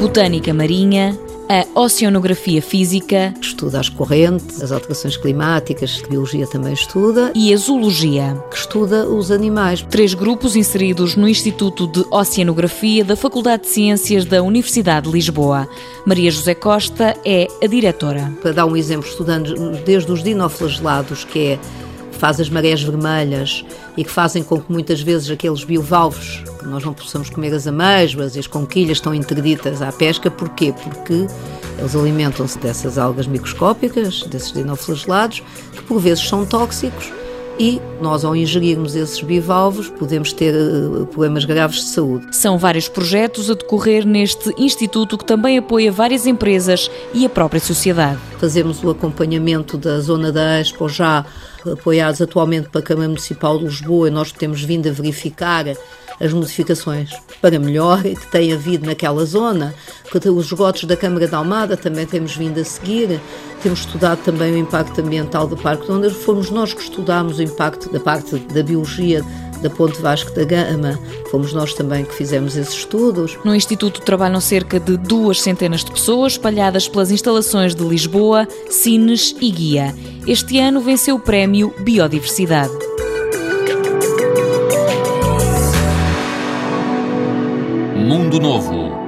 Botânica marinha, a oceanografia física, que estuda as correntes, as alterações climáticas, que a biologia também estuda, e a zoologia, que estuda os animais. Três grupos inseridos no Instituto de Oceanografia da Faculdade de Ciências da Universidade de Lisboa. Maria José Costa é a diretora. Para dar um exemplo, estudando desde os dinoflagelados, que é faz as marés vermelhas e que fazem com que muitas vezes aqueles bivalvos, que nós não possamos comer as amêijoas e as conquilhas estão interditas à pesca, porquê? Porque eles alimentam-se dessas algas microscópicas, desses dinoflagelados, que por vezes são tóxicos e nós, ao ingerirmos esses bivalvos, podemos ter uh, problemas graves de saúde. São vários projetos a decorrer neste instituto que também apoia várias empresas e a própria sociedade. Fazemos o acompanhamento da zona da Expo já apoiados atualmente pela Câmara Municipal de Lisboa e nós temos vindo a verificar as modificações para melhor que tem havido naquela zona. Os esgotos da Câmara da Almada também temos vindo a seguir. Temos estudado também o impacto ambiental do Parque de Ondas. Fomos nós que estudámos o impacto da parte da biologia da Ponte Vasco da Gama. Fomos nós também que fizemos esses estudos. No Instituto trabalham cerca de duas centenas de pessoas espalhadas pelas instalações de Lisboa, Sines e Guia. Este ano venceu o prémio Biodiversidade. Mundo Novo,